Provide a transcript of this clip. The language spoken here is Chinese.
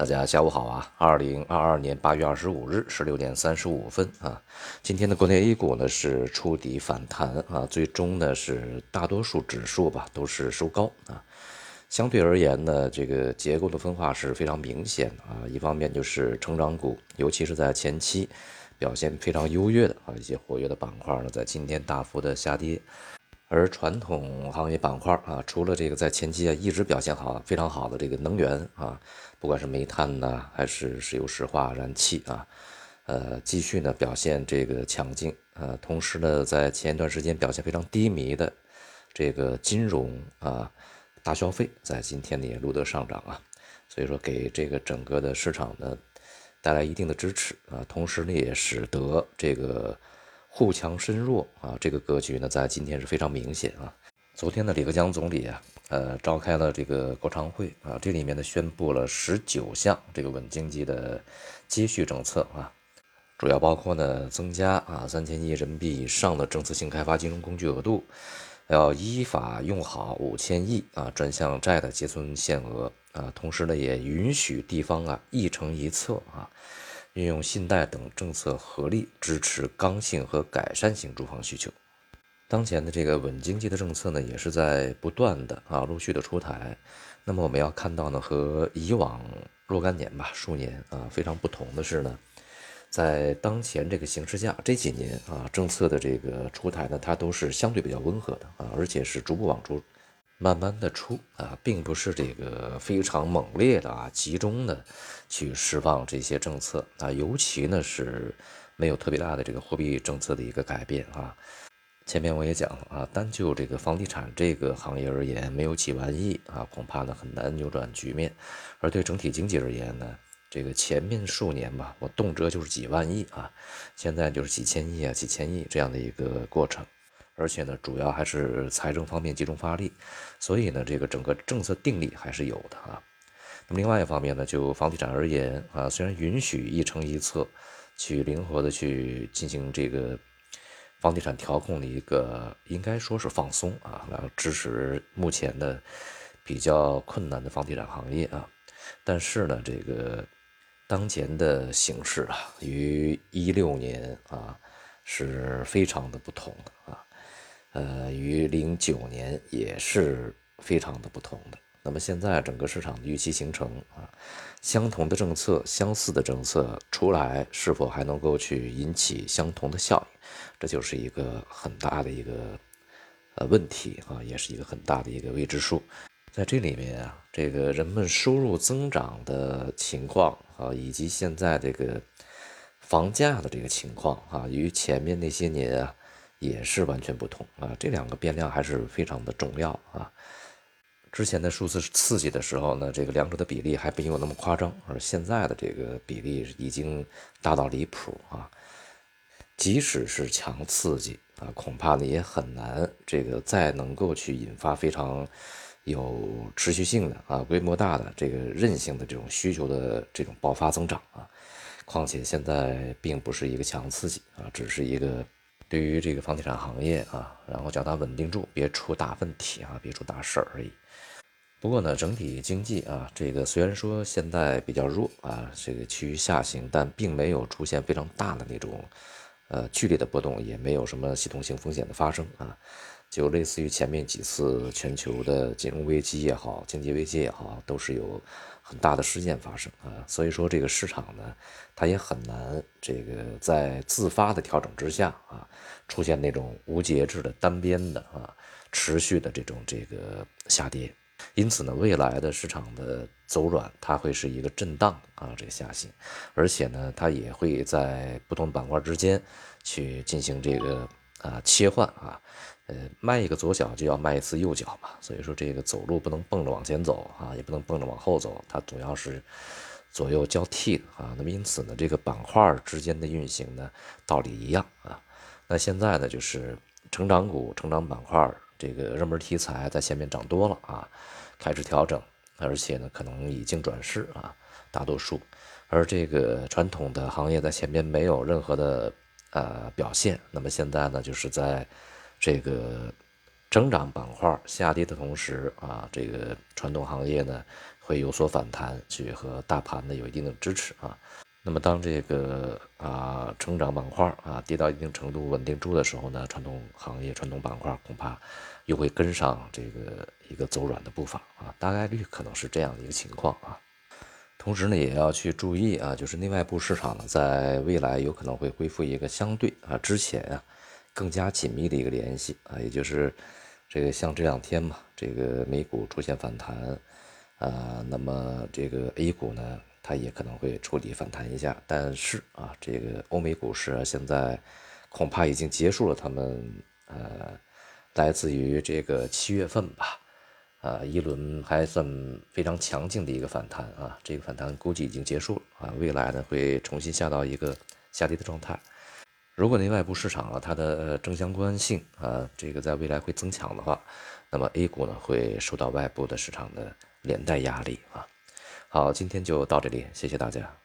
大家下午好啊！二零二二年八月二十五日十六点三十五分啊，今天的国内 A 股呢是触底反弹啊，最终呢是大多数指数吧都是收高啊。相对而言呢，这个结构的分化是非常明显啊。一方面就是成长股，尤其是在前期表现非常优越的啊一些活跃的板块呢，在今天大幅的下跌。而传统行业板块啊，除了这个在前期啊一直表现好、非常好的这个能源啊，不管是煤炭呐，还是石油石化、燃气啊，呃，继续呢表现这个强劲。呃，同时呢，在前一段时间表现非常低迷的这个金融啊、大消费，在今天呢也录得上涨啊，所以说给这个整个的市场呢带来一定的支持啊，同时呢也使得这个。互强深弱啊，这个格局呢，在今天是非常明显啊。昨天呢，李克强总理啊，呃，召开了这个国常会啊，这里面呢，宣布了十九项这个稳经济的接续政策啊，主要包括呢，增加啊三千亿人民币以上的政策性开发金融工具额度，要依法用好五千亿啊专项债的结存限额啊，同时呢，也允许地方啊一城一策啊。运用信贷等政策合力支持刚性和改善型住房需求。当前的这个稳经济的政策呢，也是在不断的啊陆续的出台。那么我们要看到呢，和以往若干年吧、数年啊非常不同的是呢，在当前这个形势下，这几年啊政策的这个出台呢，它都是相对比较温和的啊，而且是逐步往出。慢慢的出啊，并不是这个非常猛烈的啊，集中的去释放这些政策啊，尤其呢是没有特别大的这个货币政策的一个改变啊。前面我也讲了啊，单就这个房地产这个行业而言，没有几万亿啊，恐怕呢很难扭转局面。而对整体经济而言呢，这个前面数年吧，我动辄就是几万亿啊，现在就是几千亿啊，几千亿这样的一个过程。而且呢，主要还是财政方面集中发力，所以呢，这个整个政策定力还是有的啊。那么另外一方面呢，就房地产而言啊，虽然允许一城一策，去灵活的去进行这个房地产调控的一个，应该说是放松啊，来支持目前的比较困难的房地产行业啊。但是呢，这个当前的形势啊，与一六年啊是非常的不同的啊。呃，与零九年也是非常的不同的。那么现在整个市场的预期形成啊，相同的政策、相似的政策出来，是否还能够去引起相同的效应，这就是一个很大的一个呃问题啊，也是一个很大的一个未知数。在这里面啊，这个人们收入增长的情况啊，以及现在这个房价的这个情况啊，与前面那些年啊。也是完全不同啊，这两个变量还是非常的重要啊。之前的数字刺激的时候呢，这个两者的比例还没有那么夸张，而现在的这个比例已经大到离谱啊。即使是强刺激啊，恐怕呢也很难这个再能够去引发非常有持续性的啊、规模大的这个韧性的这种需求的这种爆发增长啊。况且现在并不是一个强刺激啊，只是一个。对于这个房地产行业啊，然后叫它稳定住，别出大问题啊，别出大事儿而已。不过呢，整体经济啊，这个虽然说现在比较弱啊，这个趋于下行，但并没有出现非常大的那种呃剧烈的波动，也没有什么系统性风险的发生啊。就类似于前面几次全球的金融危机也好，经济危机也好，都是有很大的事件发生啊。所以说这个市场呢，它也很难这个在自发的调整之下啊，出现那种无节制的单边的啊持续的这种这个下跌。因此呢，未来的市场的走软，它会是一个震荡啊这个下行，而且呢，它也会在不同板块之间去进行这个啊切换啊。呃，迈一个左脚就要迈一次右脚嘛，所以说这个走路不能蹦着往前走啊，也不能蹦着往后走，它主要是左右交替的啊。那么因此呢，这个板块之间的运行呢，道理一样啊。那现在呢，就是成长股、成长板块这个热门题材在前面涨多了啊，开始调整，而且呢，可能已经转势啊，大多数。而这个传统的行业在前面没有任何的呃表现，那么现在呢，就是在。这个增长板块下跌的同时啊，这个传统行业呢会有所反弹，去和大盘呢有一定的支持啊。那么当这个啊成长板块啊跌到一定程度稳定住的时候呢，传统行业、传统板块恐怕又会跟上这个一个走软的步伐啊，大概率可能是这样的一个情况啊。同时呢，也要去注意啊，就是内外部市场呢，在未来有可能会恢复一个相对啊之前啊更加紧密的一个联系啊，也就是这个像这两天嘛，这个美股出现反弹啊，那么这个 A 股呢？它也可能会触底反弹一下，但是啊，这个欧美股市现在恐怕已经结束了他们呃来自于这个七月份吧，啊一轮还算非常强劲的一个反弹啊，这个反弹估计已经结束了啊，未来呢会重新下到一个下跌的状态。如果内外部市场啊它的正相关性啊这个在未来会增强的话，那么 A 股呢会受到外部的市场的连带压力啊。好，今天就到这里，谢谢大家。